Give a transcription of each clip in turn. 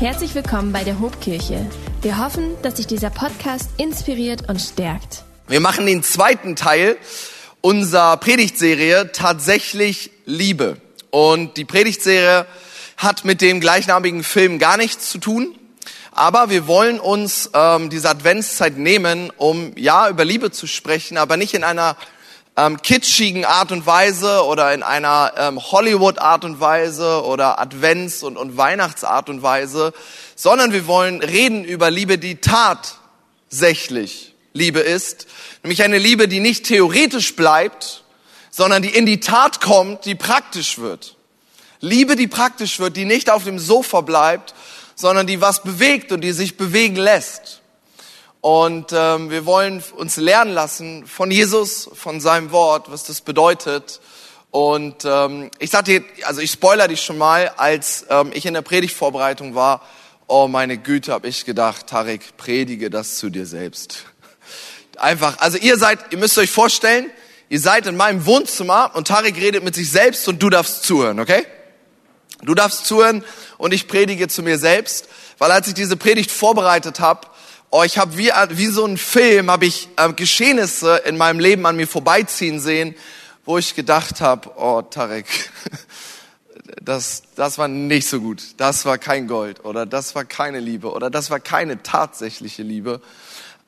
Herzlich willkommen bei der Hobkirche. Wir hoffen, dass sich dieser Podcast inspiriert und stärkt. Wir machen den zweiten Teil unserer Predigtserie tatsächlich Liebe. Und die Predigtserie hat mit dem gleichnamigen Film gar nichts zu tun. Aber wir wollen uns ähm, diese Adventszeit nehmen, um ja über Liebe zu sprechen, aber nicht in einer ähm, kitschigen Art und Weise oder in einer ähm, Hollywood-Art und Weise oder Advents- und, und Weihnachtsart und Weise, sondern wir wollen reden über Liebe, die tatsächlich Liebe ist. Nämlich eine Liebe, die nicht theoretisch bleibt, sondern die in die Tat kommt, die praktisch wird. Liebe, die praktisch wird, die nicht auf dem Sofa bleibt, sondern die was bewegt und die sich bewegen lässt. Und ähm, wir wollen uns lernen lassen von Jesus, von seinem Wort, was das bedeutet. Und ähm, ich sagte, also ich spoiler dich schon mal, als ähm, ich in der Predigtvorbereitung war, oh meine Güte, habe ich gedacht, Tarek, predige das zu dir selbst. Einfach, also ihr seid, ihr müsst euch vorstellen, ihr seid in meinem Wohnzimmer und Tarek redet mit sich selbst und du darfst zuhören, okay? Du darfst zuhören und ich predige zu mir selbst, weil als ich diese Predigt vorbereitet habe, Oh, ich habe wie, wie so ein Film, habe ich äh, Geschehnisse in meinem Leben an mir vorbeiziehen sehen, wo ich gedacht habe, oh Tarek, das, das war nicht so gut, das war kein Gold oder das war keine Liebe oder das war keine tatsächliche Liebe.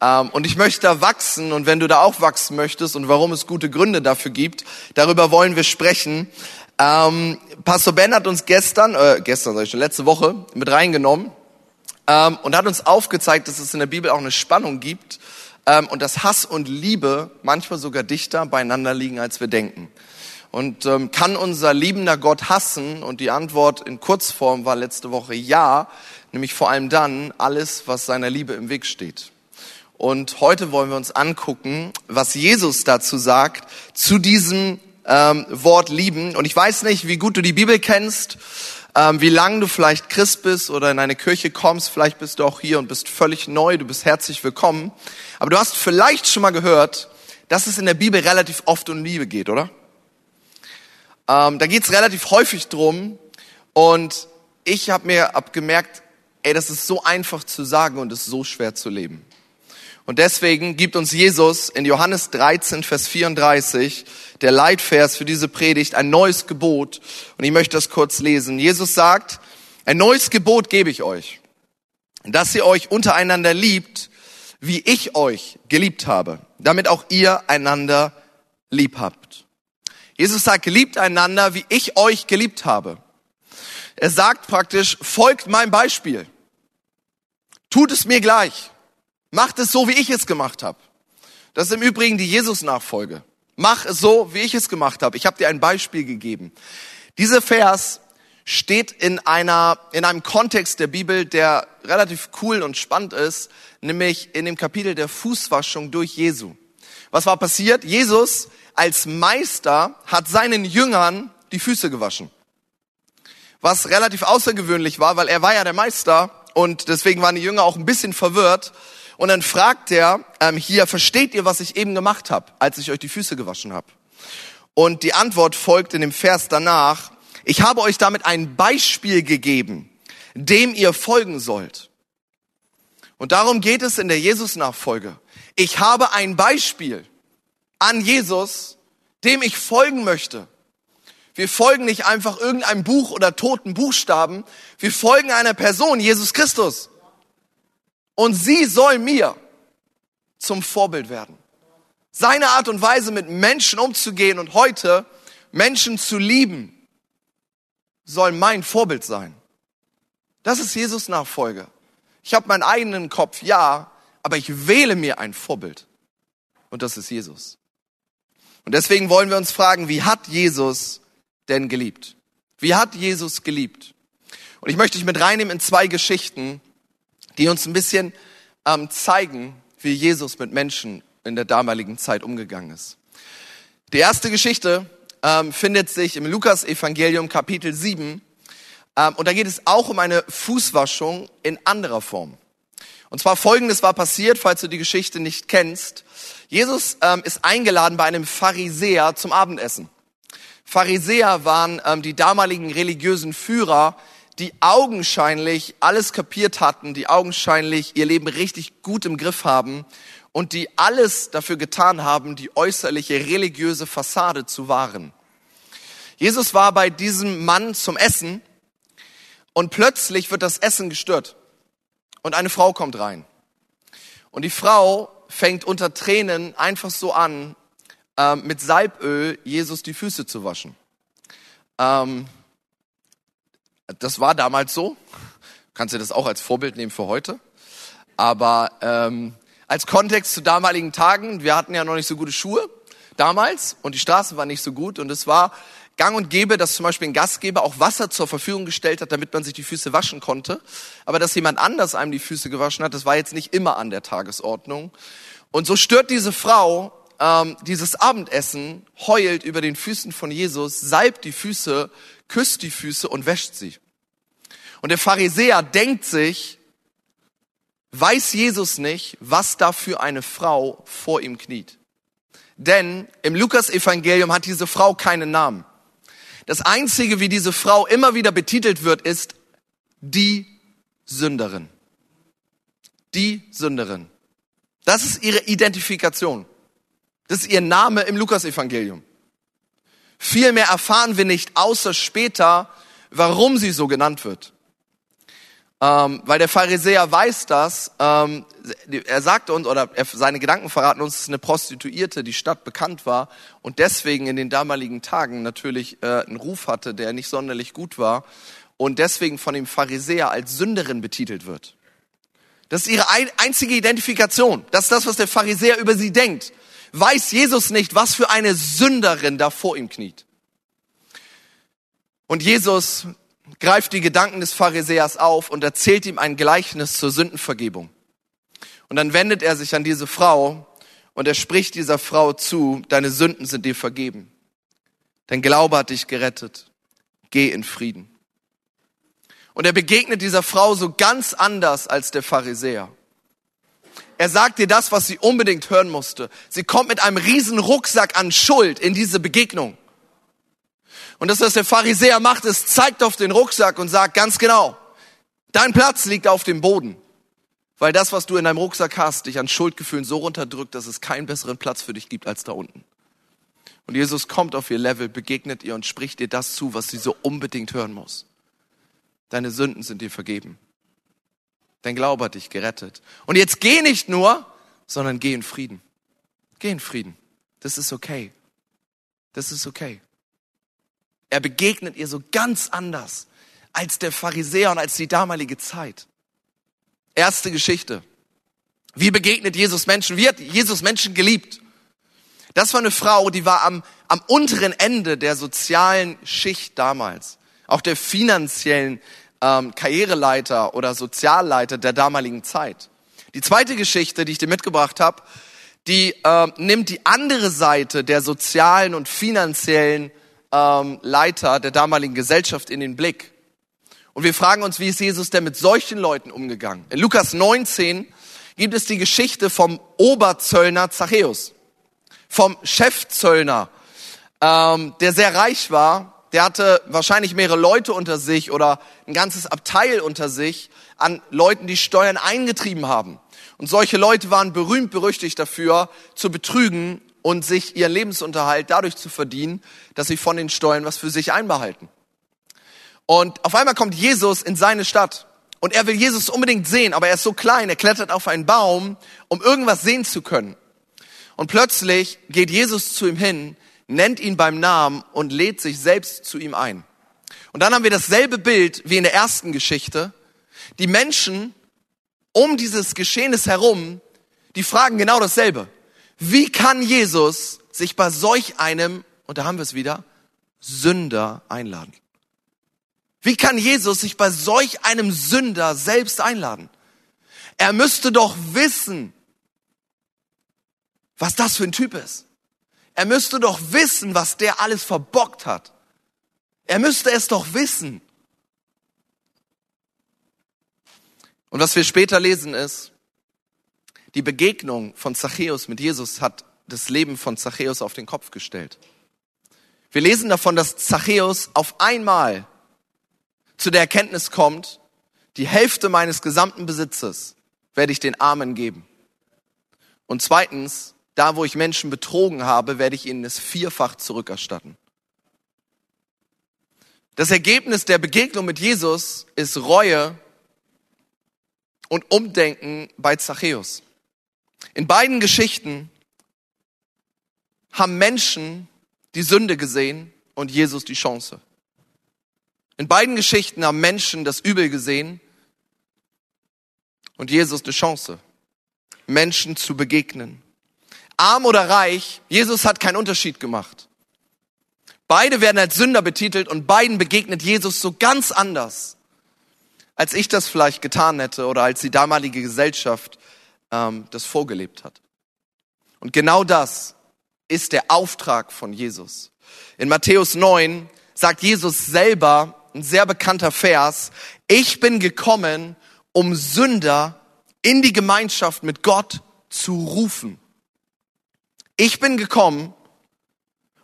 Ähm, und ich möchte da wachsen und wenn du da auch wachsen möchtest und warum es gute Gründe dafür gibt, darüber wollen wir sprechen. Ähm, Pastor Ben hat uns gestern, äh, gestern sag ich schon, letzte Woche mit reingenommen ähm, und hat uns aufgezeigt, dass es in der Bibel auch eine Spannung gibt ähm, und dass Hass und Liebe manchmal sogar dichter beieinander liegen, als wir denken. Und ähm, kann unser liebender Gott hassen? Und die Antwort in Kurzform war letzte Woche ja, nämlich vor allem dann alles, was seiner Liebe im Weg steht. Und heute wollen wir uns angucken, was Jesus dazu sagt, zu diesem ähm, Wort lieben. Und ich weiß nicht, wie gut du die Bibel kennst ähm, wie lange du vielleicht Christ bist oder in eine Kirche kommst. Vielleicht bist du auch hier und bist völlig neu, du bist herzlich willkommen. Aber du hast vielleicht schon mal gehört, dass es in der Bibel relativ oft um Liebe geht, oder? Ähm, da geht es relativ häufig drum. Und ich habe mir abgemerkt, ey, das ist so einfach zu sagen und ist so schwer zu leben. Und deswegen gibt uns Jesus in Johannes 13, Vers 34, der Leitvers für diese Predigt, ein neues Gebot. Und ich möchte das kurz lesen. Jesus sagt, ein neues Gebot gebe ich euch, dass ihr euch untereinander liebt, wie ich euch geliebt habe, damit auch ihr einander lieb habt. Jesus sagt, geliebt einander, wie ich euch geliebt habe. Er sagt praktisch, folgt meinem Beispiel. Tut es mir gleich. Macht es so, wie ich es gemacht habe. Das ist im Übrigen die Jesus-Nachfolge. Mach es so, wie ich es gemacht habe. Ich habe dir ein Beispiel gegeben. Dieser Vers steht in einer in einem Kontext der Bibel, der relativ cool und spannend ist, nämlich in dem Kapitel der Fußwaschung durch Jesu. Was war passiert? Jesus als Meister hat seinen Jüngern die Füße gewaschen. Was relativ außergewöhnlich war, weil er war ja der Meister und deswegen waren die Jünger auch ein bisschen verwirrt und dann fragt er ähm, hier, versteht ihr, was ich eben gemacht habe, als ich euch die Füße gewaschen habe? Und die Antwort folgt in dem Vers danach, ich habe euch damit ein Beispiel gegeben, dem ihr folgen sollt. Und darum geht es in der Jesus-Nachfolge. Ich habe ein Beispiel an Jesus, dem ich folgen möchte. Wir folgen nicht einfach irgendeinem Buch oder toten Buchstaben. Wir folgen einer Person, Jesus Christus. Und sie soll mir zum Vorbild werden. Seine Art und Weise, mit Menschen umzugehen und heute Menschen zu lieben, soll mein Vorbild sein. Das ist Jesus Nachfolge. Ich habe meinen eigenen Kopf, ja, aber ich wähle mir ein Vorbild. Und das ist Jesus. Und deswegen wollen wir uns fragen, wie hat Jesus denn geliebt? Wie hat Jesus geliebt? Und ich möchte dich mit reinnehmen in zwei Geschichten, die uns ein bisschen ähm, zeigen, wie Jesus mit Menschen in der damaligen Zeit umgegangen ist. Die erste Geschichte ähm, findet sich im Lukas-Evangelium Kapitel 7 ähm, und da geht es auch um eine Fußwaschung in anderer Form. Und zwar folgendes war passiert, falls du die Geschichte nicht kennst. Jesus ähm, ist eingeladen bei einem Pharisäer zum Abendessen. Pharisäer waren ähm, die damaligen religiösen Führer die augenscheinlich alles kapiert hatten, die augenscheinlich ihr Leben richtig gut im Griff haben und die alles dafür getan haben, die äußerliche religiöse Fassade zu wahren. Jesus war bei diesem Mann zum Essen und plötzlich wird das Essen gestört und eine Frau kommt rein. Und die Frau fängt unter Tränen einfach so an, äh, mit Salböl Jesus die Füße zu waschen. Ähm, das war damals so. Kannst du das auch als Vorbild nehmen für heute? Aber ähm, als Kontext zu damaligen Tagen, wir hatten ja noch nicht so gute Schuhe damals und die Straßen waren nicht so gut und es war gang und gäbe, dass zum Beispiel ein Gastgeber auch Wasser zur Verfügung gestellt hat, damit man sich die Füße waschen konnte. Aber dass jemand anders einem die Füße gewaschen hat, das war jetzt nicht immer an der Tagesordnung. Und so stört diese Frau ähm, dieses Abendessen, heult über den Füßen von Jesus, salbt die Füße, küsst die Füße und wäscht sie. Und der Pharisäer denkt sich, weiß Jesus nicht, was da für eine Frau vor ihm kniet. Denn im Lukas-Evangelium hat diese Frau keinen Namen. Das Einzige, wie diese Frau immer wieder betitelt wird, ist die Sünderin. Die Sünderin. Das ist ihre Identifikation. Das ist ihr Name im Lukas-Evangelium. Viel mehr erfahren wir nicht, außer später, warum sie so genannt wird. Ähm, weil der Pharisäer weiß das. Ähm, er sagte uns, oder er, seine Gedanken verraten uns, es ist eine Prostituierte, die Stadt bekannt war und deswegen in den damaligen Tagen natürlich äh, einen Ruf hatte, der nicht sonderlich gut war und deswegen von dem Pharisäer als Sünderin betitelt wird. Das ist ihre ein, einzige Identifikation. Das ist das, was der Pharisäer über sie denkt. Weiß Jesus nicht, was für eine Sünderin da vor ihm kniet. Und Jesus greift die Gedanken des Pharisäers auf und erzählt ihm ein Gleichnis zur Sündenvergebung. Und dann wendet er sich an diese Frau und er spricht dieser Frau zu, deine Sünden sind dir vergeben. Dein Glaube hat dich gerettet. Geh in Frieden. Und er begegnet dieser Frau so ganz anders als der Pharisäer. Er sagt dir das, was sie unbedingt hören musste. Sie kommt mit einem riesen Rucksack an Schuld in diese Begegnung. Und das, was der Pharisäer macht, ist, zeigt auf den Rucksack und sagt ganz genau, dein Platz liegt auf dem Boden. Weil das, was du in deinem Rucksack hast, dich an Schuldgefühlen so runterdrückt, dass es keinen besseren Platz für dich gibt als da unten. Und Jesus kommt auf ihr Level, begegnet ihr und spricht ihr das zu, was sie so unbedingt hören muss. Deine Sünden sind dir vergeben. Dein Glaube hat dich gerettet. Und jetzt geh nicht nur, sondern geh in Frieden. Geh in Frieden. Das ist okay. Das ist okay. Er begegnet ihr so ganz anders als der Pharisäer und als die damalige Zeit. Erste Geschichte. Wie begegnet Jesus Menschen? Wie hat Jesus Menschen geliebt? Das war eine Frau, die war am, am unteren Ende der sozialen Schicht damals, auch der finanziellen ähm, Karriereleiter oder Sozialleiter der damaligen Zeit. Die zweite Geschichte, die ich dir mitgebracht habe, die äh, nimmt die andere Seite der sozialen und finanziellen ähm, Leiter der damaligen Gesellschaft in den Blick. Und wir fragen uns, wie ist Jesus denn mit solchen Leuten umgegangen? In Lukas 19 gibt es die Geschichte vom Oberzöllner Zachäus, vom Chefzöllner, ähm, der sehr reich war. Der hatte wahrscheinlich mehrere Leute unter sich oder ein ganzes Abteil unter sich an Leuten, die Steuern eingetrieben haben. Und solche Leute waren berühmt berüchtigt dafür, zu betrügen und sich ihren Lebensunterhalt dadurch zu verdienen, dass sie von den Steuern was für sich einbehalten. Und auf einmal kommt Jesus in seine Stadt und er will Jesus unbedingt sehen, aber er ist so klein, er klettert auf einen Baum, um irgendwas sehen zu können. Und plötzlich geht Jesus zu ihm hin, nennt ihn beim Namen und lädt sich selbst zu ihm ein. Und dann haben wir dasselbe Bild wie in der ersten Geschichte. Die Menschen um dieses Geschehnis herum, die fragen genau dasselbe. Wie kann Jesus sich bei solch einem, und da haben wir es wieder, Sünder einladen? Wie kann Jesus sich bei solch einem Sünder selbst einladen? Er müsste doch wissen, was das für ein Typ ist. Er müsste doch wissen, was der alles verbockt hat. Er müsste es doch wissen. Und was wir später lesen ist, die Begegnung von Zachäus mit Jesus hat das Leben von Zachäus auf den Kopf gestellt. Wir lesen davon, dass Zachäus auf einmal zu der Erkenntnis kommt, die Hälfte meines gesamten Besitzes werde ich den Armen geben. Und zweitens, da wo ich Menschen betrogen habe, werde ich ihnen es vierfach zurückerstatten. Das Ergebnis der Begegnung mit Jesus ist Reue und Umdenken bei Zachäus. In beiden Geschichten haben Menschen die Sünde gesehen und Jesus die Chance. In beiden Geschichten haben Menschen das Übel gesehen und Jesus eine Chance, Menschen zu begegnen. Arm oder reich, Jesus hat keinen Unterschied gemacht. Beide werden als Sünder betitelt und beiden begegnet Jesus so ganz anders, als ich das vielleicht getan hätte oder als die damalige Gesellschaft ähm, das vorgelebt hat. Und genau das ist der Auftrag von Jesus. In Matthäus 9 sagt Jesus selber, ein sehr bekannter Vers, ich bin gekommen, um Sünder in die Gemeinschaft mit Gott zu rufen. Ich bin gekommen,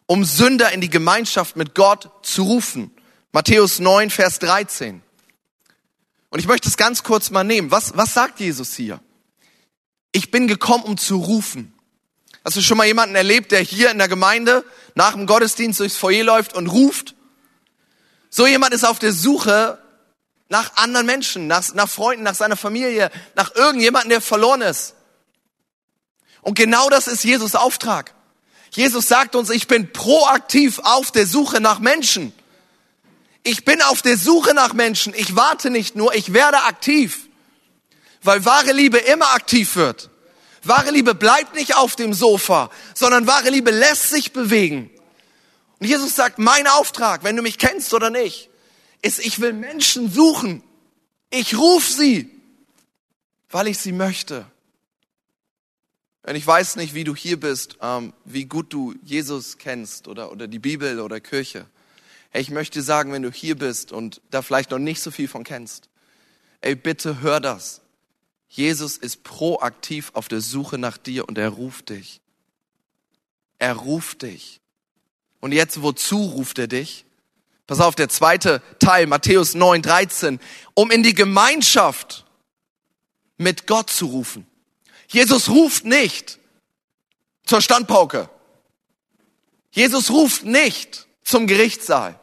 um Sünder in die Gemeinschaft mit Gott zu rufen. Matthäus 9, Vers 13. Und ich möchte es ganz kurz mal nehmen. Was, was sagt Jesus hier? Ich bin gekommen, um zu rufen. Hast du schon mal jemanden erlebt, der hier in der Gemeinde nach dem Gottesdienst durchs Foyer läuft und ruft? So jemand ist auf der Suche nach anderen Menschen, nach, nach Freunden, nach seiner Familie, nach irgendjemandem, der verloren ist. Und genau das ist Jesus Auftrag. Jesus sagt uns, ich bin proaktiv auf der Suche nach Menschen. Ich bin auf der Suche nach Menschen. Ich warte nicht nur, ich werde aktiv. Weil wahre Liebe immer aktiv wird. Wahre Liebe bleibt nicht auf dem Sofa, sondern wahre Liebe lässt sich bewegen. Und Jesus sagt, mein Auftrag, wenn du mich kennst oder nicht, ist, ich will Menschen suchen. Ich rufe sie, weil ich sie möchte. Und ich weiß nicht, wie du hier bist, ähm, wie gut du Jesus kennst oder, oder die Bibel oder Kirche. Hey, ich möchte sagen, wenn du hier bist und da vielleicht noch nicht so viel von kennst, ey, bitte hör das. Jesus ist proaktiv auf der Suche nach dir und er ruft dich. Er ruft dich. Und jetzt, wozu ruft er dich? Pass auf, der zweite Teil, Matthäus 9, 13, um in die Gemeinschaft mit Gott zu rufen. Jesus ruft nicht zur Standpauke. Jesus ruft nicht zum Gerichtssaal.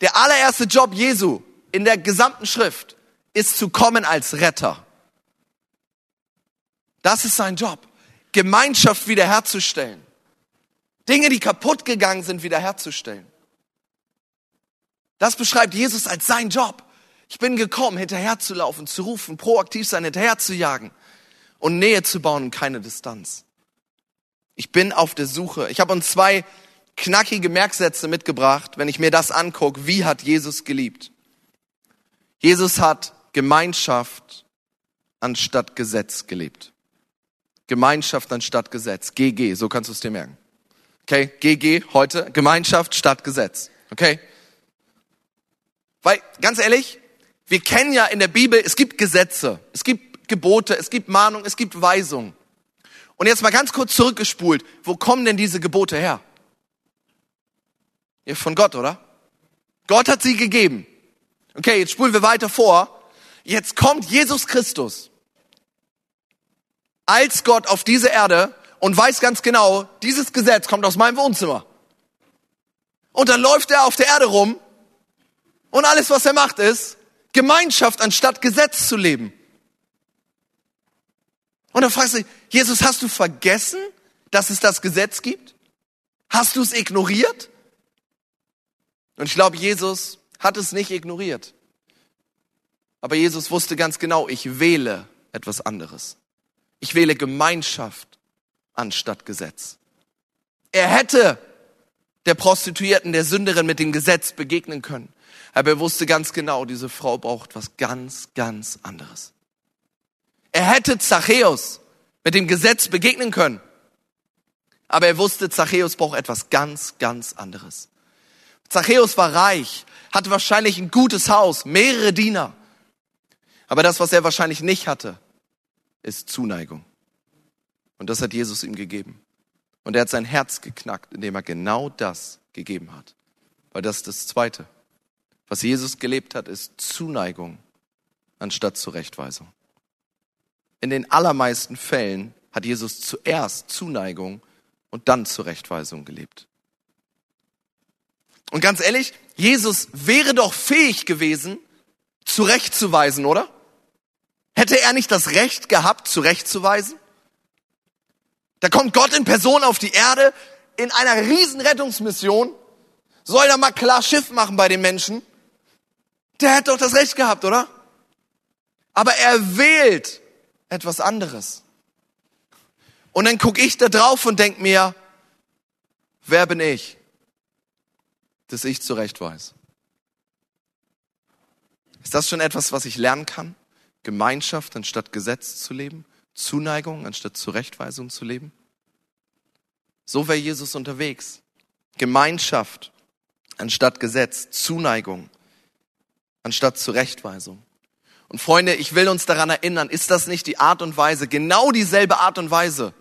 Der allererste Job Jesu in der gesamten Schrift ist zu kommen als Retter. Das ist sein Job. Gemeinschaft wiederherzustellen. Dinge, die kaputt gegangen sind, wiederherzustellen. Das beschreibt Jesus als sein Job. Ich bin gekommen, hinterherzulaufen, zu rufen, proaktiv sein, hinterherzujagen und Nähe zu bauen und keine Distanz. Ich bin auf der Suche. Ich habe uns zwei knackige Merksätze mitgebracht, wenn ich mir das angucke. Wie hat Jesus geliebt? Jesus hat Gemeinschaft anstatt Gesetz gelebt. Gemeinschaft anstatt Gesetz. GG, so kannst du es dir merken. Okay, GG heute, Gemeinschaft statt Gesetz. Okay? Weil, ganz ehrlich, wir kennen ja in der Bibel, es gibt Gesetze, es gibt Gebote, es gibt Mahnung, es gibt Weisung. Und jetzt mal ganz kurz zurückgespult, wo kommen denn diese Gebote her? Ja, von Gott, oder? Gott hat sie gegeben. Okay, jetzt spulen wir weiter vor. Jetzt kommt Jesus Christus als Gott auf diese Erde und weiß ganz genau, dieses Gesetz kommt aus meinem Wohnzimmer. Und dann läuft er auf der Erde rum und alles, was er macht, ist Gemeinschaft anstatt Gesetz zu leben. Und dann fragst du, Jesus, hast du vergessen, dass es das Gesetz gibt? Hast du es ignoriert? Und ich glaube, Jesus hat es nicht ignoriert. Aber Jesus wusste ganz genau, ich wähle etwas anderes. Ich wähle Gemeinschaft anstatt Gesetz. Er hätte der Prostituierten, der Sünderin mit dem Gesetz begegnen können. Aber er wusste ganz genau, diese Frau braucht was ganz, ganz anderes. Er hätte Zachäus mit dem Gesetz begegnen können. Aber er wusste, Zachäus braucht etwas ganz, ganz anderes. Zachäus war reich, hatte wahrscheinlich ein gutes Haus, mehrere Diener. Aber das, was er wahrscheinlich nicht hatte, ist Zuneigung. Und das hat Jesus ihm gegeben. Und er hat sein Herz geknackt, indem er genau das gegeben hat. Weil das ist das Zweite. Was Jesus gelebt hat, ist Zuneigung anstatt Zurechtweisung. In den allermeisten Fällen hat Jesus zuerst Zuneigung und dann Zurechtweisung gelebt. Und ganz ehrlich, Jesus wäre doch fähig gewesen, zurechtzuweisen, oder? Hätte er nicht das Recht gehabt, zurechtzuweisen? Da kommt Gott in Person auf die Erde in einer riesen Rettungsmission, soll da mal klar Schiff machen bei den Menschen. Der hätte doch das Recht gehabt, oder? Aber er wählt etwas anderes. Und dann gucke ich da drauf und denk mir, wer bin ich, dass ich zurecht weiß? Ist das schon etwas, was ich lernen kann? Gemeinschaft anstatt Gesetz zu leben? Zuneigung anstatt Zurechtweisung zu leben? So wäre Jesus unterwegs. Gemeinschaft anstatt Gesetz, Zuneigung anstatt Zurechtweisung. Und Freunde, ich will uns daran erinnern, ist das nicht die Art und Weise, genau dieselbe Art und Weise,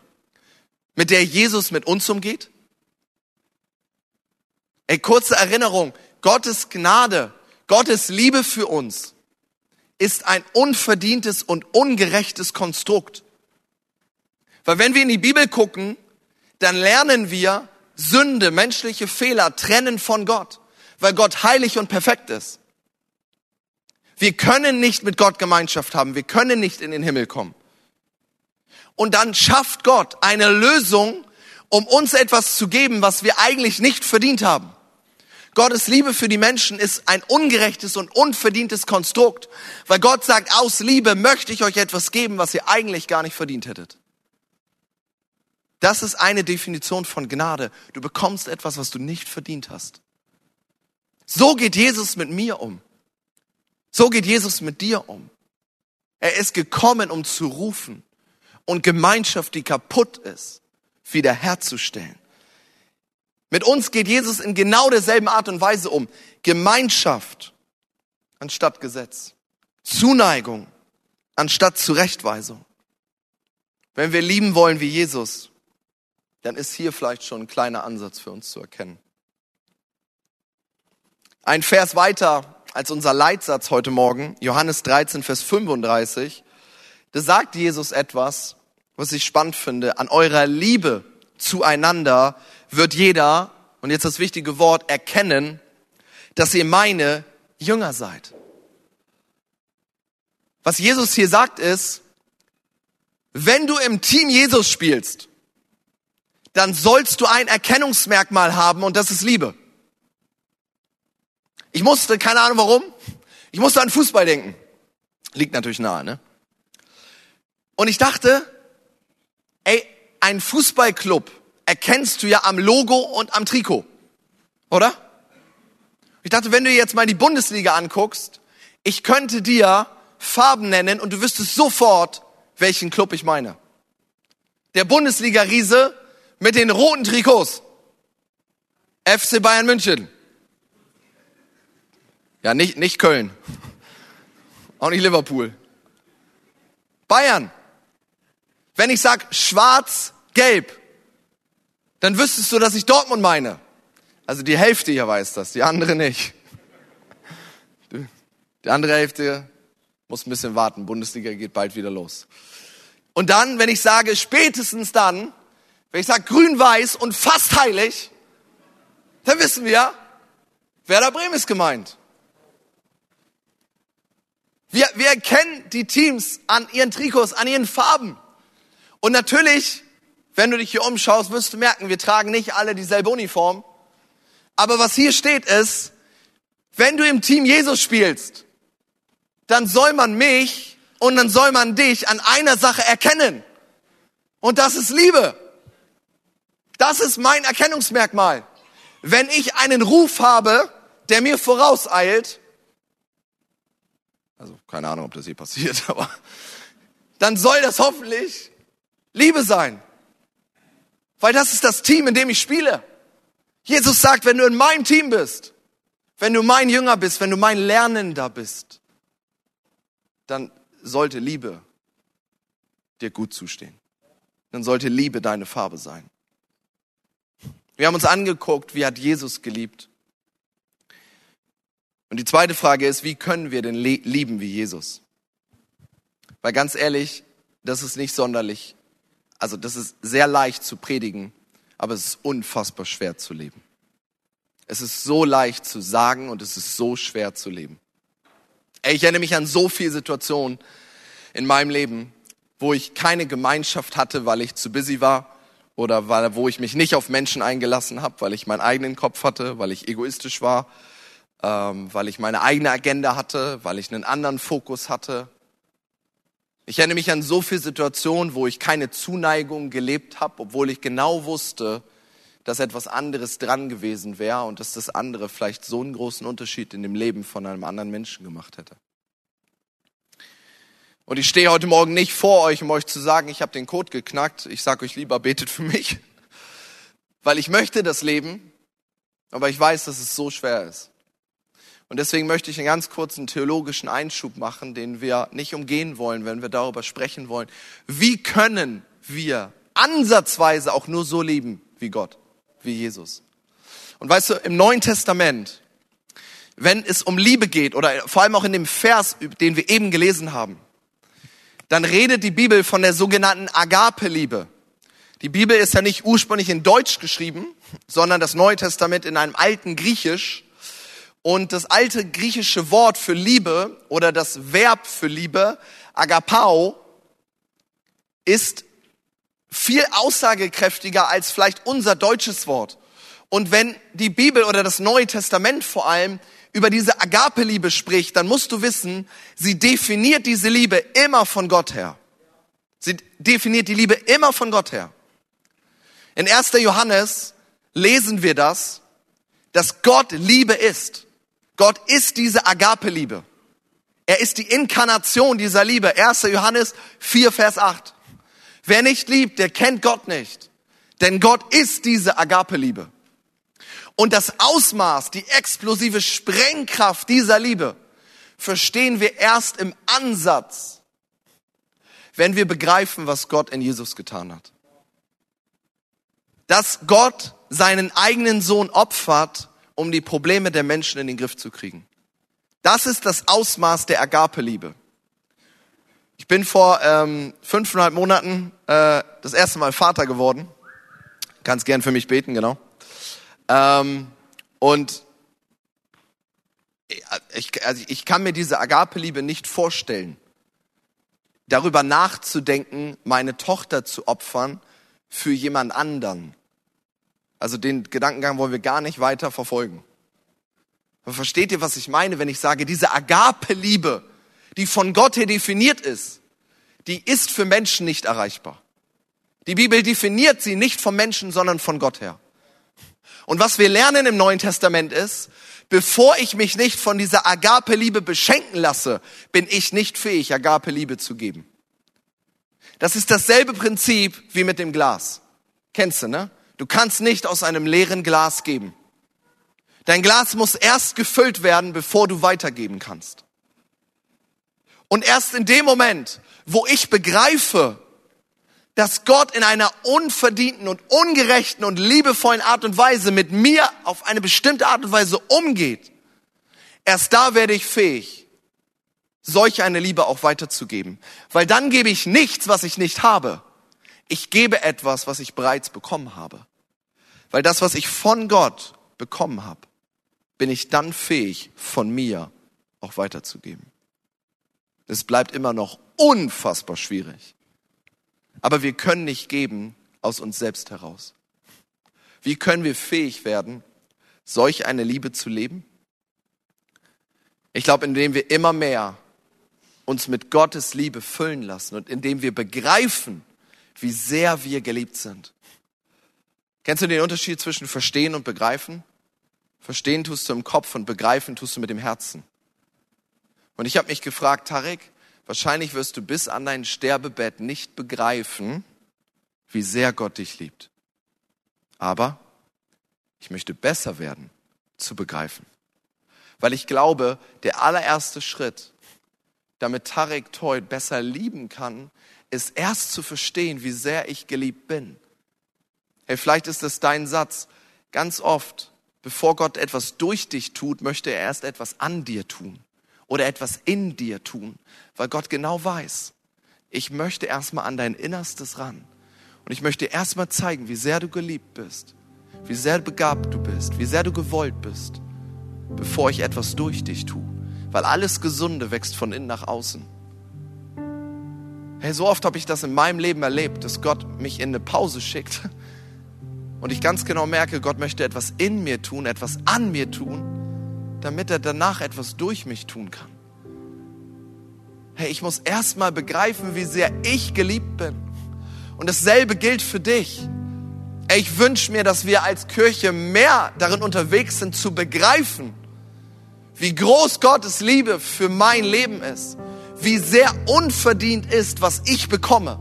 mit der Jesus mit uns umgeht? Ey, kurze Erinnerung, Gottes Gnade, Gottes Liebe für uns ist ein unverdientes und ungerechtes Konstrukt. Weil wenn wir in die Bibel gucken, dann lernen wir Sünde, menschliche Fehler trennen von Gott, weil Gott heilig und perfekt ist. Wir können nicht mit Gott Gemeinschaft haben, wir können nicht in den Himmel kommen. Und dann schafft Gott eine Lösung, um uns etwas zu geben, was wir eigentlich nicht verdient haben. Gottes Liebe für die Menschen ist ein ungerechtes und unverdientes Konstrukt, weil Gott sagt, aus Liebe möchte ich euch etwas geben, was ihr eigentlich gar nicht verdient hättet. Das ist eine Definition von Gnade. Du bekommst etwas, was du nicht verdient hast. So geht Jesus mit mir um. So geht Jesus mit dir um. Er ist gekommen, um zu rufen und Gemeinschaft, die kaputt ist, wiederherzustellen. Mit uns geht Jesus in genau derselben Art und Weise um. Gemeinschaft anstatt Gesetz. Zuneigung anstatt Zurechtweisung. Wenn wir lieben wollen wie Jesus, dann ist hier vielleicht schon ein kleiner Ansatz für uns zu erkennen. Ein Vers weiter als unser Leitsatz heute Morgen, Johannes 13, Vers 35, da sagt Jesus etwas, was ich spannend finde. An eurer Liebe zueinander wird jeder, und jetzt das wichtige Wort, erkennen, dass ihr meine Jünger seid. Was Jesus hier sagt ist, wenn du im Team Jesus spielst, dann sollst du ein Erkennungsmerkmal haben und das ist Liebe. Ich musste, keine Ahnung warum, ich musste an Fußball denken. Liegt natürlich nahe, ne? Und ich dachte, ey, ein Fußballclub erkennst du ja am Logo und am Trikot, oder? Ich dachte, wenn du jetzt mal die Bundesliga anguckst, ich könnte dir Farben nennen und du wüsstest sofort, welchen Club ich meine. Der Bundesliga-Riese mit den roten Trikots. FC Bayern München. Ja, nicht, nicht Köln. Auch nicht Liverpool. Bayern. Wenn ich sag schwarz-gelb, dann wüsstest du, dass ich Dortmund meine. Also die Hälfte hier weiß das, die andere nicht. Die andere Hälfte muss ein bisschen warten. Bundesliga geht bald wieder los. Und dann, wenn ich sage, spätestens dann, wenn ich sage grün-weiß und fast heilig, dann wissen wir, Werder Bremen ist gemeint. Wir, wir erkennen die Teams an ihren Trikots, an ihren Farben. Und natürlich, wenn du dich hier umschaust, wirst du merken, wir tragen nicht alle dieselbe Uniform. Aber was hier steht ist, wenn du im Team Jesus spielst, dann soll man mich und dann soll man dich an einer Sache erkennen. Und das ist Liebe. Das ist mein Erkennungsmerkmal. Wenn ich einen Ruf habe, der mir vorauseilt, also keine Ahnung, ob das hier passiert, aber dann soll das hoffentlich Liebe sein. Weil das ist das Team, in dem ich spiele. Jesus sagt, wenn du in meinem Team bist, wenn du mein Jünger bist, wenn du mein Lernender bist, dann sollte Liebe dir gut zustehen. Dann sollte Liebe deine Farbe sein. Wir haben uns angeguckt, wie hat Jesus geliebt. Und die zweite Frage ist, wie können wir denn lieben wie Jesus? Weil ganz ehrlich, das ist nicht sonderlich, also das ist sehr leicht zu predigen, aber es ist unfassbar schwer zu leben. Es ist so leicht zu sagen und es ist so schwer zu leben. Ich erinnere mich an so viele Situationen in meinem Leben, wo ich keine Gemeinschaft hatte, weil ich zu busy war oder weil, wo ich mich nicht auf Menschen eingelassen habe, weil ich meinen eigenen Kopf hatte, weil ich egoistisch war, ähm, weil ich meine eigene Agenda hatte, weil ich einen anderen Fokus hatte. Ich erinnere mich an so viele Situationen, wo ich keine Zuneigung gelebt habe, obwohl ich genau wusste, dass etwas anderes dran gewesen wäre und dass das andere vielleicht so einen großen Unterschied in dem Leben von einem anderen Menschen gemacht hätte. Und ich stehe heute Morgen nicht vor euch, um euch zu sagen, ich habe den Code geknackt. Ich sage euch lieber, betet für mich, weil ich möchte das Leben, aber ich weiß, dass es so schwer ist. Und deswegen möchte ich einen ganz kurzen theologischen Einschub machen, den wir nicht umgehen wollen, wenn wir darüber sprechen wollen. Wie können wir ansatzweise auch nur so lieben wie Gott? wie Jesus. Und weißt du, im Neuen Testament, wenn es um Liebe geht oder vor allem auch in dem Vers, den wir eben gelesen haben, dann redet die Bibel von der sogenannten Agape-Liebe. Die Bibel ist ja nicht ursprünglich in Deutsch geschrieben, sondern das Neue Testament in einem alten Griechisch. Und das alte griechische Wort für Liebe oder das Verb für Liebe, agapao, ist viel aussagekräftiger als vielleicht unser deutsches Wort. Und wenn die Bibel oder das Neue Testament vor allem über diese Agape-Liebe spricht, dann musst du wissen, sie definiert diese Liebe immer von Gott her. Sie definiert die Liebe immer von Gott her. In 1. Johannes lesen wir das, dass Gott Liebe ist. Gott ist diese Agape-Liebe. Er ist die Inkarnation dieser Liebe. 1. Johannes 4, Vers 8. Wer nicht liebt, der kennt Gott nicht. Denn Gott ist diese Agape-Liebe. Und das Ausmaß, die explosive Sprengkraft dieser Liebe verstehen wir erst im Ansatz, wenn wir begreifen, was Gott in Jesus getan hat. Dass Gott seinen eigenen Sohn opfert, um die Probleme der Menschen in den Griff zu kriegen. Das ist das Ausmaß der Agape-Liebe. Ich bin vor ähm, fünfeinhalb Monaten äh, das erste Mal Vater geworden. Ganz gern für mich beten, genau. Ähm, und ich, also ich kann mir diese Agape-Liebe nicht vorstellen, darüber nachzudenken, meine Tochter zu opfern für jemand anderen. Also den Gedankengang wollen wir gar nicht weiter verfolgen. Aber versteht ihr, was ich meine, wenn ich sage, diese Agape-Liebe, die von Gott her definiert ist, die ist für Menschen nicht erreichbar. Die Bibel definiert sie nicht vom Menschen, sondern von Gott her. Und was wir lernen im Neuen Testament ist, bevor ich mich nicht von dieser Agape-Liebe beschenken lasse, bin ich nicht fähig, Agape-Liebe zu geben. Das ist dasselbe Prinzip wie mit dem Glas. Kennst du, ne? Du kannst nicht aus einem leeren Glas geben. Dein Glas muss erst gefüllt werden, bevor du weitergeben kannst. Und erst in dem Moment, wo ich begreife, dass Gott in einer unverdienten und ungerechten und liebevollen Art und Weise mit mir auf eine bestimmte Art und Weise umgeht, erst da werde ich fähig, solch eine Liebe auch weiterzugeben. Weil dann gebe ich nichts, was ich nicht habe. Ich gebe etwas, was ich bereits bekommen habe. Weil das, was ich von Gott bekommen habe, bin ich dann fähig, von mir auch weiterzugeben. Es bleibt immer noch unfassbar schwierig. Aber wir können nicht geben aus uns selbst heraus. Wie können wir fähig werden, solch eine Liebe zu leben? Ich glaube, indem wir immer mehr uns mit Gottes Liebe füllen lassen und indem wir begreifen, wie sehr wir geliebt sind. Kennst du den Unterschied zwischen verstehen und begreifen? Verstehen tust du im Kopf und begreifen tust du mit dem Herzen. Und ich habe mich gefragt, Tarek, wahrscheinlich wirst du bis an dein Sterbebett nicht begreifen, wie sehr Gott dich liebt. Aber ich möchte besser werden zu begreifen. Weil ich glaube, der allererste Schritt, damit Tarek Toyd besser lieben kann, ist erst zu verstehen, wie sehr ich geliebt bin. Hey, vielleicht ist das dein Satz. Ganz oft bevor Gott etwas durch dich tut, möchte er erst etwas an dir tun oder etwas in dir tun, weil Gott genau weiß, ich möchte erstmal an dein Innerstes ran. Und ich möchte erstmal zeigen, wie sehr du geliebt bist, wie sehr begabt du bist, wie sehr du gewollt bist, bevor ich etwas durch dich tue. Weil alles Gesunde wächst von innen nach außen. Hey, so oft habe ich das in meinem Leben erlebt, dass Gott mich in eine Pause schickt und ich ganz genau merke, Gott möchte etwas in mir tun, etwas an mir tun, damit er danach etwas durch mich tun kann. Hey, ich muss erstmal begreifen, wie sehr ich geliebt bin. Und dasselbe gilt für dich. Ich wünsche mir, dass wir als Kirche mehr darin unterwegs sind, zu begreifen, wie groß Gottes Liebe für mein Leben ist, wie sehr unverdient ist, was ich bekomme.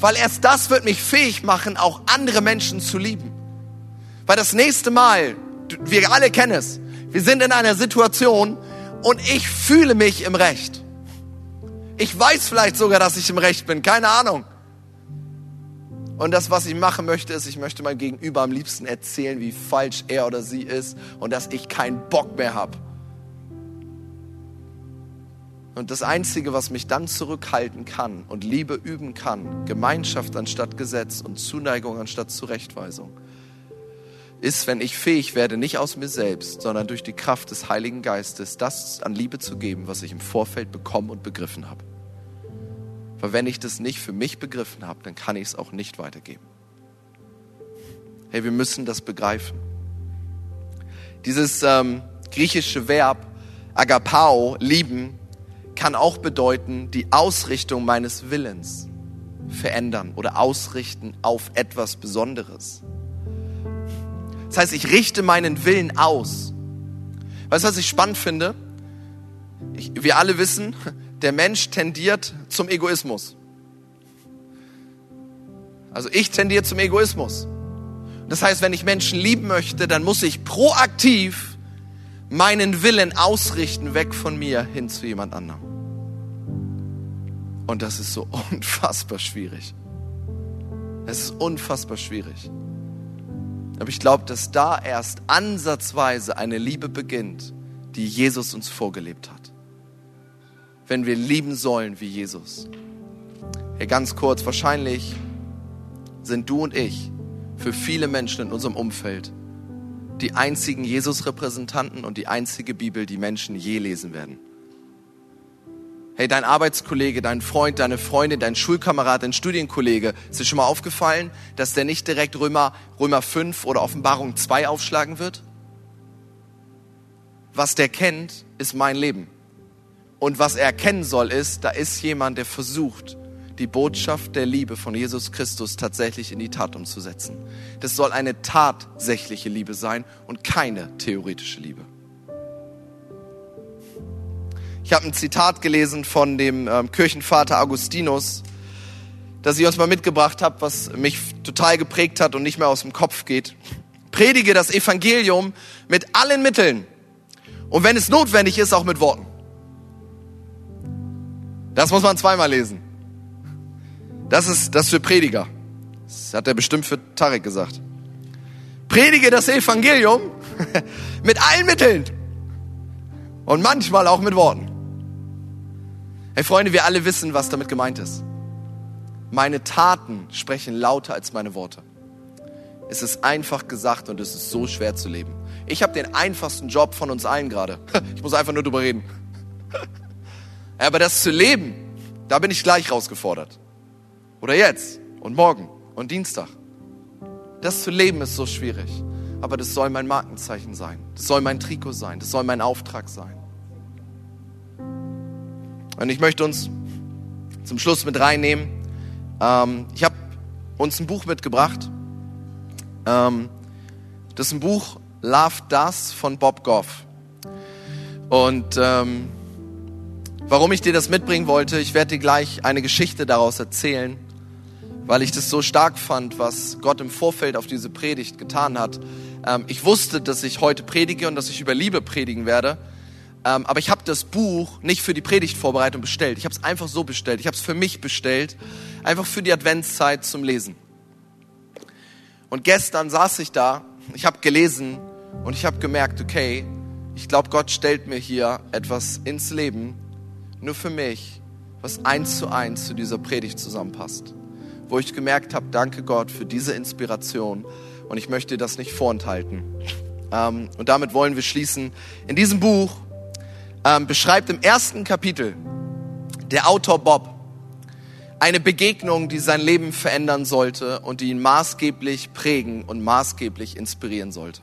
Weil erst das wird mich fähig machen, auch andere Menschen zu lieben. Weil das nächste Mal, wir alle kennen es, wir sind in einer Situation und ich fühle mich im Recht. Ich weiß vielleicht sogar, dass ich im Recht bin, keine Ahnung. Und das, was ich machen möchte, ist, ich möchte meinem Gegenüber am liebsten erzählen, wie falsch er oder sie ist und dass ich keinen Bock mehr habe. Und das Einzige, was mich dann zurückhalten kann und Liebe üben kann, Gemeinschaft anstatt Gesetz und Zuneigung anstatt Zurechtweisung, ist, wenn ich fähig werde, nicht aus mir selbst, sondern durch die Kraft des Heiligen Geistes, das an Liebe zu geben, was ich im Vorfeld bekommen und begriffen habe. Weil wenn ich das nicht für mich begriffen habe, dann kann ich es auch nicht weitergeben. Hey, wir müssen das begreifen. Dieses ähm, griechische Verb agapao, lieben, kann auch bedeuten, die Ausrichtung meines Willens verändern oder ausrichten auf etwas Besonderes. Das heißt, ich richte meinen Willen aus. Weißt du, was ich spannend finde? Ich, wir alle wissen, der Mensch tendiert zum Egoismus. Also ich tendiere zum Egoismus. Das heißt, wenn ich Menschen lieben möchte, dann muss ich proaktiv meinen Willen ausrichten, weg von mir hin zu jemand anderem. Und das ist so unfassbar schwierig. Es ist unfassbar schwierig. Aber ich glaube, dass da erst ansatzweise eine Liebe beginnt, die Jesus uns vorgelebt hat. Wenn wir lieben sollen wie Jesus. Hey, ganz kurz, wahrscheinlich sind du und ich für viele Menschen in unserem Umfeld die einzigen Jesus-Repräsentanten und die einzige Bibel, die Menschen je lesen werden. Hey, dein Arbeitskollege, dein Freund, deine Freundin, dein Schulkamerad, dein Studienkollege, ist dir schon mal aufgefallen, dass der nicht direkt Römer, Römer 5 oder Offenbarung 2 aufschlagen wird? Was der kennt, ist mein Leben. Und was er erkennen soll, ist, da ist jemand, der versucht, die Botschaft der Liebe von Jesus Christus tatsächlich in die Tat umzusetzen. Das soll eine tatsächliche Liebe sein und keine theoretische Liebe. Ich habe ein Zitat gelesen von dem ähm, Kirchenvater Augustinus, das ich uns mal mitgebracht habe, was mich total geprägt hat und nicht mehr aus dem Kopf geht. Predige das Evangelium mit allen Mitteln und wenn es notwendig ist, auch mit Worten. Das muss man zweimal lesen. Das ist das für Prediger. Das hat er bestimmt für Tarek gesagt. Predige das Evangelium mit allen Mitteln und manchmal auch mit Worten. Hey Freunde, wir alle wissen, was damit gemeint ist. Meine Taten sprechen lauter als meine Worte. Es ist einfach gesagt und es ist so schwer zu leben. Ich habe den einfachsten Job von uns allen gerade. Ich muss einfach nur drüber reden. Aber das zu leben, da bin ich gleich rausgefordert. Oder jetzt und morgen und Dienstag. Das zu leben ist so schwierig. Aber das soll mein Markenzeichen sein. Das soll mein Trikot sein. Das soll mein Auftrag sein. Und ich möchte uns zum Schluss mit reinnehmen. Ähm, ich habe uns ein Buch mitgebracht. Ähm, das ist ein Buch Love Does von Bob Goff. Und ähm, warum ich dir das mitbringen wollte, ich werde dir gleich eine Geschichte daraus erzählen, weil ich das so stark fand, was Gott im Vorfeld auf diese Predigt getan hat. Ähm, ich wusste, dass ich heute predige und dass ich über Liebe predigen werde. Ähm, aber ich habe das Buch nicht für die Predigtvorbereitung bestellt. Ich habe es einfach so bestellt. Ich habe es für mich bestellt, einfach für die Adventszeit zum Lesen. Und gestern saß ich da ich habe gelesen und ich habe gemerkt, okay, ich glaube, Gott stellt mir hier etwas ins Leben, nur für mich, was eins zu eins zu dieser Predigt zusammenpasst. Wo ich gemerkt habe, danke Gott für diese Inspiration und ich möchte das nicht vorenthalten. Ähm, und damit wollen wir schließen. In diesem Buch ähm, beschreibt im ersten Kapitel der Autor Bob eine Begegnung, die sein Leben verändern sollte und die ihn maßgeblich prägen und maßgeblich inspirieren sollte.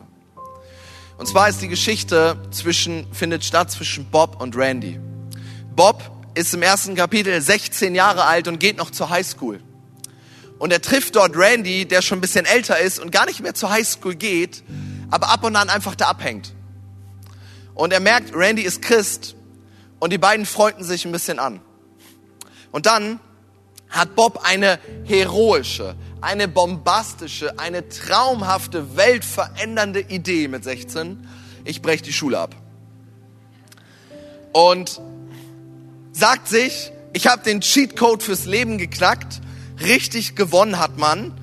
Und zwar ist die Geschichte zwischen, findet statt zwischen Bob und Randy. Bob ist im ersten Kapitel 16 Jahre alt und geht noch zur Highschool. Und er trifft dort Randy, der schon ein bisschen älter ist und gar nicht mehr zur Highschool geht, aber ab und an einfach da abhängt. Und er merkt, Randy ist Christ und die beiden freunden sich ein bisschen an. Und dann hat Bob eine heroische, eine bombastische, eine traumhafte, weltverändernde Idee mit 16. Ich breche die Schule ab. Und sagt sich, ich habe den Cheatcode fürs Leben geknackt. Richtig gewonnen hat man,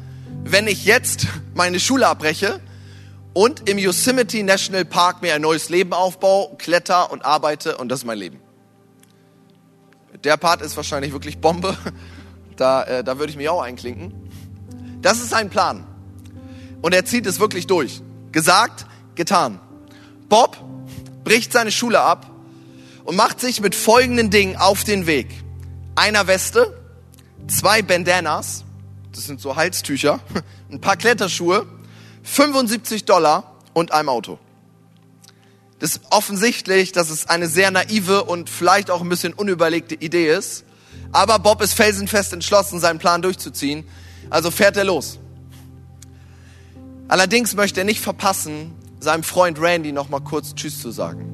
wenn ich jetzt meine Schule abbreche und im Yosemite National Park mir ein neues Leben aufbaue, kletter und arbeite und das ist mein Leben. Der Part ist wahrscheinlich wirklich Bombe. Da, äh, da würde ich mich auch einklinken. Das ist sein Plan. Und er zieht es wirklich durch. Gesagt, getan. Bob bricht seine Schule ab und macht sich mit folgenden Dingen auf den Weg. Einer Weste, zwei Bandanas, das sind so Halstücher, ein paar Kletterschuhe, 75 Dollar und einem Auto. Das ist offensichtlich, dass es eine sehr naive und vielleicht auch ein bisschen unüberlegte Idee ist. Aber Bob ist felsenfest entschlossen, seinen Plan durchzuziehen. Also fährt er los. Allerdings möchte er nicht verpassen, seinem Freund Randy noch mal kurz Tschüss zu sagen.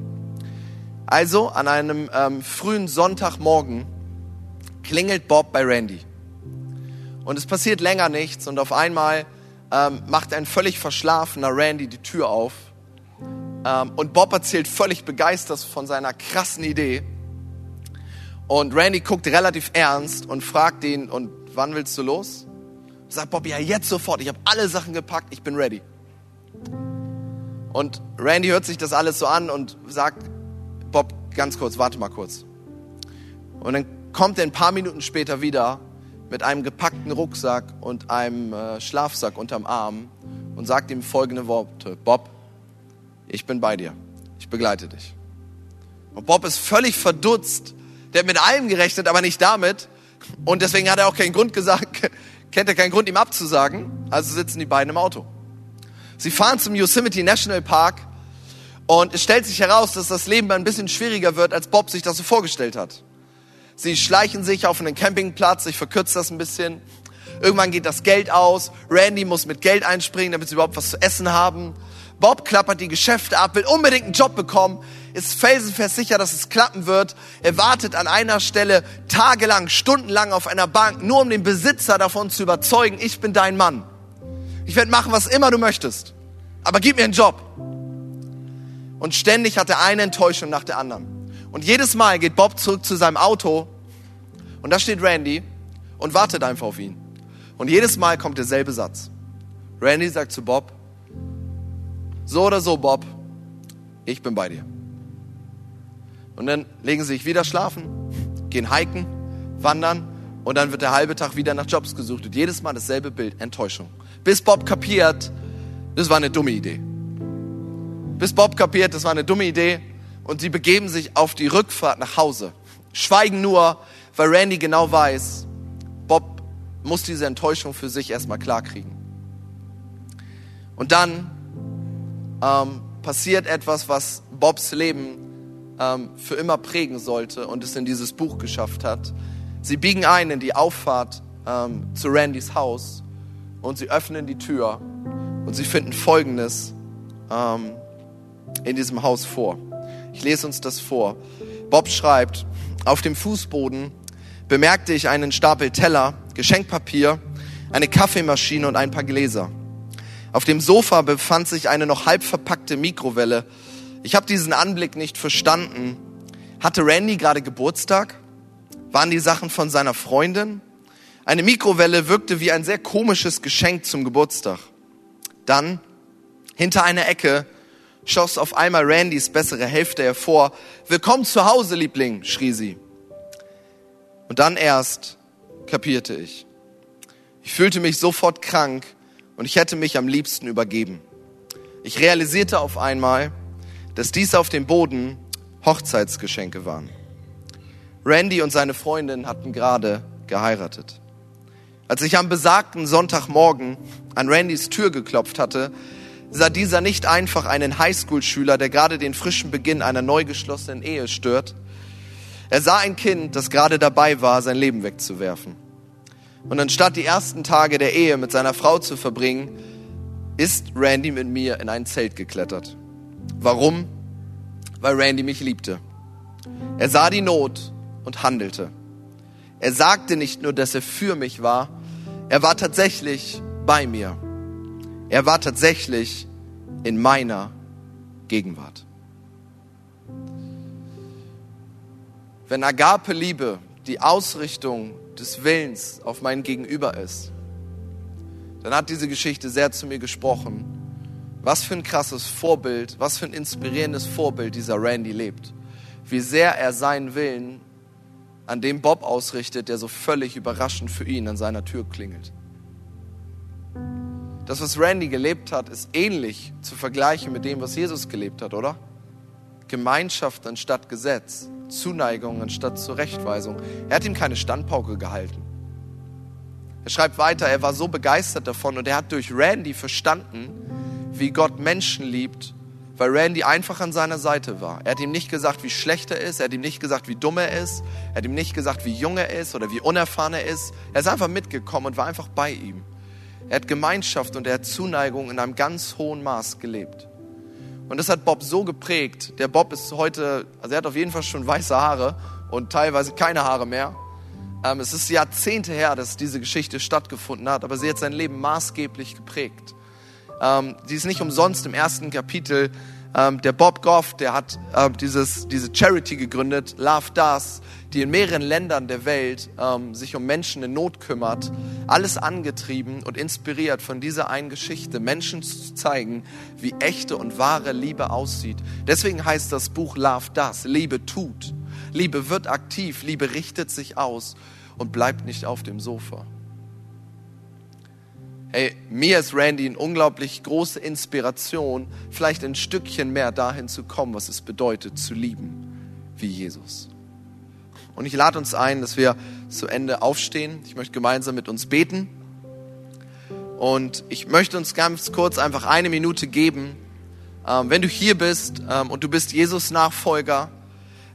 Also an einem ähm, frühen Sonntagmorgen klingelt Bob bei Randy. Und es passiert länger nichts und auf einmal ähm, macht ein völlig verschlafener Randy die Tür auf. Ähm, und Bob erzählt völlig begeistert von seiner krassen Idee. Und Randy guckt relativ ernst und fragt ihn, und wann willst du los? Sagt Bob, ja jetzt sofort, ich habe alle Sachen gepackt, ich bin ready. Und Randy hört sich das alles so an und sagt, Bob, ganz kurz, warte mal kurz. Und dann kommt er ein paar Minuten später wieder mit einem gepackten Rucksack und einem äh, Schlafsack unterm Arm und sagt ihm folgende Worte. Bob, ich bin bei dir. Ich begleite dich. Und Bob ist völlig verdutzt, der hat mit allem gerechnet, aber nicht damit. Und deswegen hat er auch keinen Grund gesagt, kennt er keinen Grund, ihm abzusagen. Also sitzen die beiden im Auto. Sie fahren zum Yosemite National Park und es stellt sich heraus, dass das Leben ein bisschen schwieriger wird, als Bob sich das so vorgestellt hat. Sie schleichen sich auf einen Campingplatz, ich verkürze das ein bisschen. Irgendwann geht das Geld aus. Randy muss mit Geld einspringen, damit sie überhaupt was zu essen haben. Bob klappert die Geschäfte ab, will unbedingt einen Job bekommen, ist felsenfest sicher, dass es klappen wird. Er wartet an einer Stelle tagelang, stundenlang auf einer Bank, nur um den Besitzer davon zu überzeugen, ich bin dein Mann. Ich werde machen, was immer du möchtest. Aber gib mir einen Job. Und ständig hat er eine Enttäuschung nach der anderen. Und jedes Mal geht Bob zurück zu seinem Auto und da steht Randy und wartet einfach auf ihn. Und jedes Mal kommt derselbe Satz. Randy sagt zu Bob, so oder so, Bob, ich bin bei dir. Und dann legen sie sich wieder schlafen, gehen hiken, wandern und dann wird der halbe Tag wieder nach Jobs gesucht. Und jedes Mal dasselbe Bild, Enttäuschung. Bis Bob kapiert, das war eine dumme Idee. Bis Bob kapiert, das war eine dumme Idee und sie begeben sich auf die Rückfahrt nach Hause. Schweigen nur, weil Randy genau weiß, Bob muss diese Enttäuschung für sich erstmal klarkriegen. Und dann ähm, passiert etwas, was Bobs Leben ähm, für immer prägen sollte und es in dieses Buch geschafft hat. Sie biegen ein in die Auffahrt ähm, zu Randys Haus und sie öffnen die Tür und sie finden Folgendes ähm, in diesem Haus vor. Ich lese uns das vor. Bob schreibt, auf dem Fußboden bemerkte ich einen Stapel Teller, Geschenkpapier, eine Kaffeemaschine und ein paar Gläser. Auf dem Sofa befand sich eine noch halb verpackte Mikrowelle ich habe diesen Anblick nicht verstanden. Hatte Randy gerade Geburtstag? Waren die Sachen von seiner Freundin? Eine Mikrowelle wirkte wie ein sehr komisches Geschenk zum Geburtstag. Dann Hinter einer Ecke schoss auf einmal Randys bessere Hälfte hervor. Willkommen zu Hause, Liebling, schrie sie. Und dann erst kapierte ich. Ich fühlte mich sofort krank und ich hätte mich am liebsten übergeben. Ich realisierte auf einmal, dass dies auf dem Boden Hochzeitsgeschenke waren. Randy und seine Freundin hatten gerade geheiratet. Als ich am besagten Sonntagmorgen an Randys Tür geklopft hatte, sah dieser nicht einfach einen Highschool-Schüler, der gerade den frischen Beginn einer neu geschlossenen Ehe stört. Er sah ein Kind, das gerade dabei war, sein Leben wegzuwerfen. Und anstatt die ersten Tage der Ehe mit seiner Frau zu verbringen, ist Randy mit mir in ein Zelt geklettert. Warum? Weil Randy mich liebte. Er sah die Not und handelte. Er sagte nicht nur, dass er für mich war, er war tatsächlich bei mir. Er war tatsächlich in meiner Gegenwart. Wenn Agape-Liebe die Ausrichtung des Willens auf mein Gegenüber ist, dann hat diese Geschichte sehr zu mir gesprochen. Was für ein krasses Vorbild, was für ein inspirierendes Vorbild dieser Randy lebt. Wie sehr er seinen Willen an dem Bob ausrichtet, der so völlig überraschend für ihn an seiner Tür klingelt. Das, was Randy gelebt hat, ist ähnlich zu vergleichen mit dem, was Jesus gelebt hat, oder? Gemeinschaft anstatt Gesetz, Zuneigung anstatt Zurechtweisung. Er hat ihm keine Standpauke gehalten. Er schreibt weiter, er war so begeistert davon und er hat durch Randy verstanden, wie Gott Menschen liebt weil Randy einfach an seiner Seite war. Er hat ihm nicht gesagt, wie schlecht er ist, er hat ihm nicht gesagt, wie dumm er ist, er hat ihm nicht gesagt, wie jung er ist oder wie unerfahren er ist. Er ist einfach mitgekommen und war einfach bei ihm. Er hat Gemeinschaft und er hat Zuneigung in einem ganz hohen Maß gelebt. Und das hat Bob so geprägt. Der Bob ist heute, also er hat auf jeden Fall schon weiße Haare und teilweise keine Haare mehr. Ähm, es ist Jahrzehnte her, dass diese Geschichte stattgefunden hat, aber sie hat sein Leben maßgeblich geprägt. Ähm, die ist nicht umsonst im ersten Kapitel. Ähm, der Bob Goff, der hat ähm, dieses, diese Charity gegründet, Love Does, die in mehreren Ländern der Welt ähm, sich um Menschen in Not kümmert. Alles angetrieben und inspiriert von dieser einen Geschichte, Menschen zu zeigen, wie echte und wahre Liebe aussieht. Deswegen heißt das Buch Love Does, Liebe tut. Liebe wird aktiv, Liebe richtet sich aus und bleibt nicht auf dem Sofa. Hey, mir ist Randy eine unglaublich große Inspiration, vielleicht ein Stückchen mehr dahin zu kommen, was es bedeutet, zu lieben wie Jesus. Und ich lade uns ein, dass wir zu Ende aufstehen. Ich möchte gemeinsam mit uns beten. Und ich möchte uns ganz kurz einfach eine Minute geben. Ähm, wenn du hier bist ähm, und du bist Jesus Nachfolger,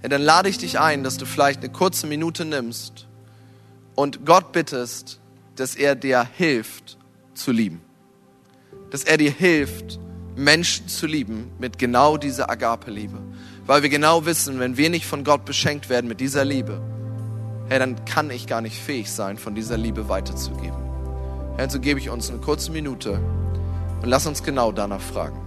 dann lade ich dich ein, dass du vielleicht eine kurze Minute nimmst und Gott bittest, dass er dir hilft, zu lieben. Dass er dir hilft, Menschen zu lieben mit genau dieser Agape-Liebe. Weil wir genau wissen, wenn wir nicht von Gott beschenkt werden mit dieser Liebe, hey, dann kann ich gar nicht fähig sein, von dieser Liebe weiterzugeben. Herr, so gebe ich uns eine kurze Minute und lass uns genau danach fragen.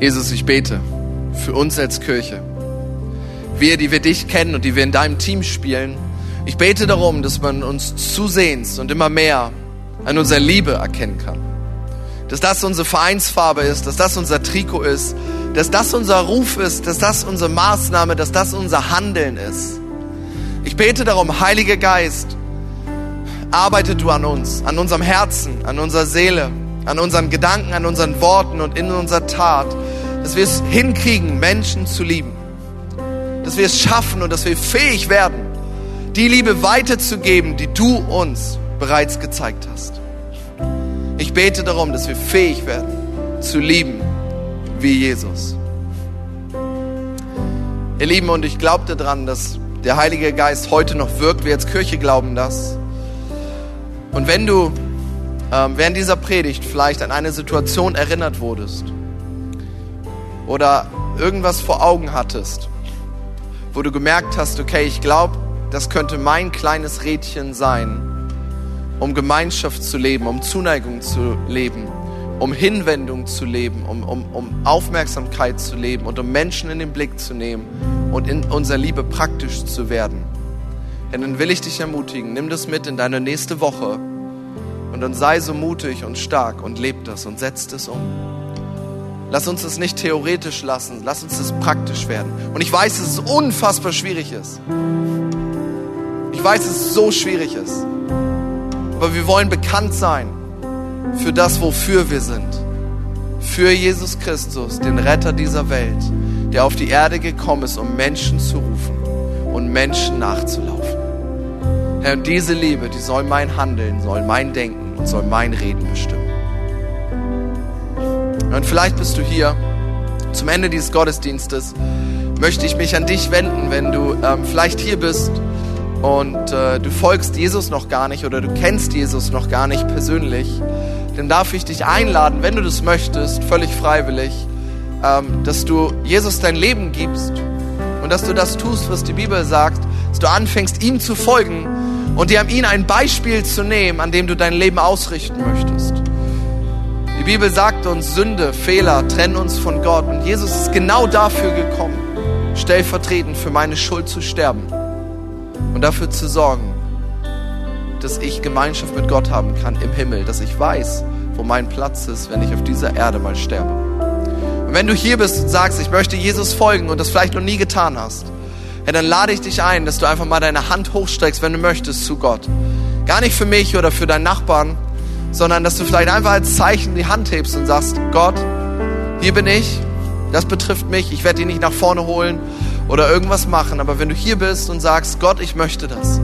Jesus, ich bete für uns als Kirche. Wir, die wir dich kennen und die wir in deinem Team spielen, ich bete darum, dass man uns zusehends und immer mehr an unserer Liebe erkennen kann. Dass das unsere Vereinsfarbe ist, dass das unser Trikot ist, dass das unser Ruf ist, dass das unsere Maßnahme, dass das unser Handeln ist. Ich bete darum, Heiliger Geist, arbeite du an uns, an unserem Herzen, an unserer Seele, an unseren Gedanken, an unseren Worten und in unserer Tat, dass wir es hinkriegen, Menschen zu lieben. Dass wir es schaffen und dass wir fähig werden, die Liebe weiterzugeben, die du uns bereits gezeigt hast. Ich bete darum, dass wir fähig werden zu lieben wie Jesus. Ihr Lieben, und ich glaube daran, dass der Heilige Geist heute noch wirkt. Wir als Kirche glauben das. Und wenn du ähm, während dieser Predigt vielleicht an eine Situation erinnert wurdest oder irgendwas vor Augen hattest, wo du gemerkt hast, okay, ich glaube, das könnte mein kleines Rädchen sein, um Gemeinschaft zu leben, um Zuneigung zu leben, um Hinwendung zu leben, um, um, um Aufmerksamkeit zu leben und um Menschen in den Blick zu nehmen und in unserer Liebe praktisch zu werden. Denn dann will ich dich ermutigen, nimm das mit in deine nächste Woche und dann sei so mutig und stark und leb das und setz das um. Lass uns das nicht theoretisch lassen, lass uns das praktisch werden. Und ich weiß, dass es unfassbar schwierig ist. Ich weiß, dass es so schwierig ist. Aber wir wollen bekannt sein für das, wofür wir sind. Für Jesus Christus, den Retter dieser Welt, der auf die Erde gekommen ist, um Menschen zu rufen und Menschen nachzulaufen. Herr, diese Liebe, die soll mein Handeln, soll mein Denken und soll mein Reden bestimmen. Und vielleicht bist du hier zum Ende dieses Gottesdienstes, möchte ich mich an dich wenden, wenn du ähm, vielleicht hier bist und äh, du folgst Jesus noch gar nicht oder du kennst Jesus noch gar nicht persönlich, dann darf ich dich einladen, wenn du das möchtest, völlig freiwillig, ähm, dass du Jesus dein Leben gibst und dass du das tust, was die Bibel sagt, dass du anfängst, ihm zu folgen und dir an ihn ein Beispiel zu nehmen, an dem du dein Leben ausrichten möchtest. Die Bibel sagt uns, Sünde, Fehler trennen uns von Gott. Und Jesus ist genau dafür gekommen, stellvertretend für meine Schuld zu sterben und dafür zu sorgen, dass ich Gemeinschaft mit Gott haben kann im Himmel, dass ich weiß, wo mein Platz ist, wenn ich auf dieser Erde mal sterbe. Und wenn du hier bist und sagst, ich möchte Jesus folgen und das vielleicht noch nie getan hast, ja, dann lade ich dich ein, dass du einfach mal deine Hand hochstreckst, wenn du möchtest, zu Gott. Gar nicht für mich oder für deinen Nachbarn, sondern dass du vielleicht einfach als Zeichen die Hand hebst und sagst, Gott, hier bin ich, das betrifft mich, ich werde dich nicht nach vorne holen oder irgendwas machen, aber wenn du hier bist und sagst, Gott, ich möchte das,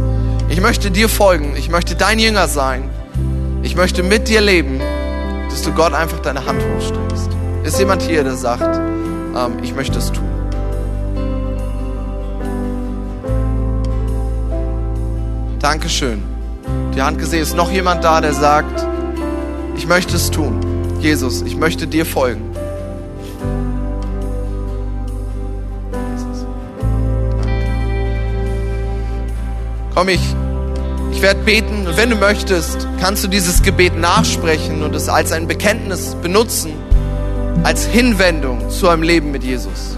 ich möchte dir folgen, ich möchte dein Jünger sein, ich möchte mit dir leben, dass du Gott einfach deine Hand hochstreckst. Ist jemand hier, der sagt, ähm, ich möchte es tun? Dankeschön. Die Hand gesehen, ist noch jemand da, der sagt, ich möchte es tun. Jesus, ich möchte dir folgen. Komm, ich, ich werde beten und wenn du möchtest, kannst du dieses Gebet nachsprechen und es als ein Bekenntnis benutzen, als Hinwendung zu einem Leben mit Jesus.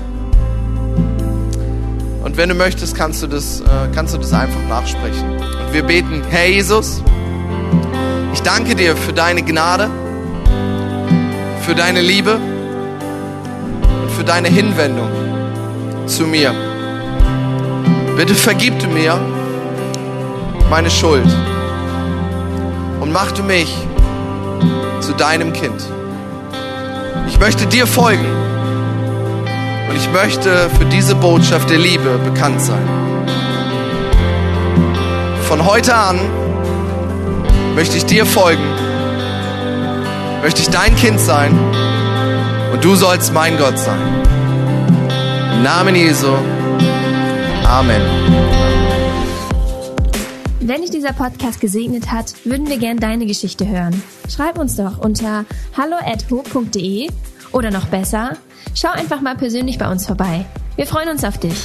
Und wenn du möchtest, kannst du das, äh, kannst du das einfach nachsprechen. Und wir beten, Herr Jesus, danke dir für deine Gnade, für deine Liebe und für deine Hinwendung zu mir. Bitte vergib du mir meine Schuld und mach du mich zu deinem Kind. Ich möchte dir folgen und ich möchte für diese Botschaft der Liebe bekannt sein. Von heute an möchte ich dir folgen, möchte ich dein Kind sein und du sollst mein Gott sein. Im Namen Jesu. Amen. Wenn dich dieser Podcast gesegnet hat, würden wir gern deine Geschichte hören. Schreib uns doch unter hallo@ho.de oder noch besser, schau einfach mal persönlich bei uns vorbei. Wir freuen uns auf dich.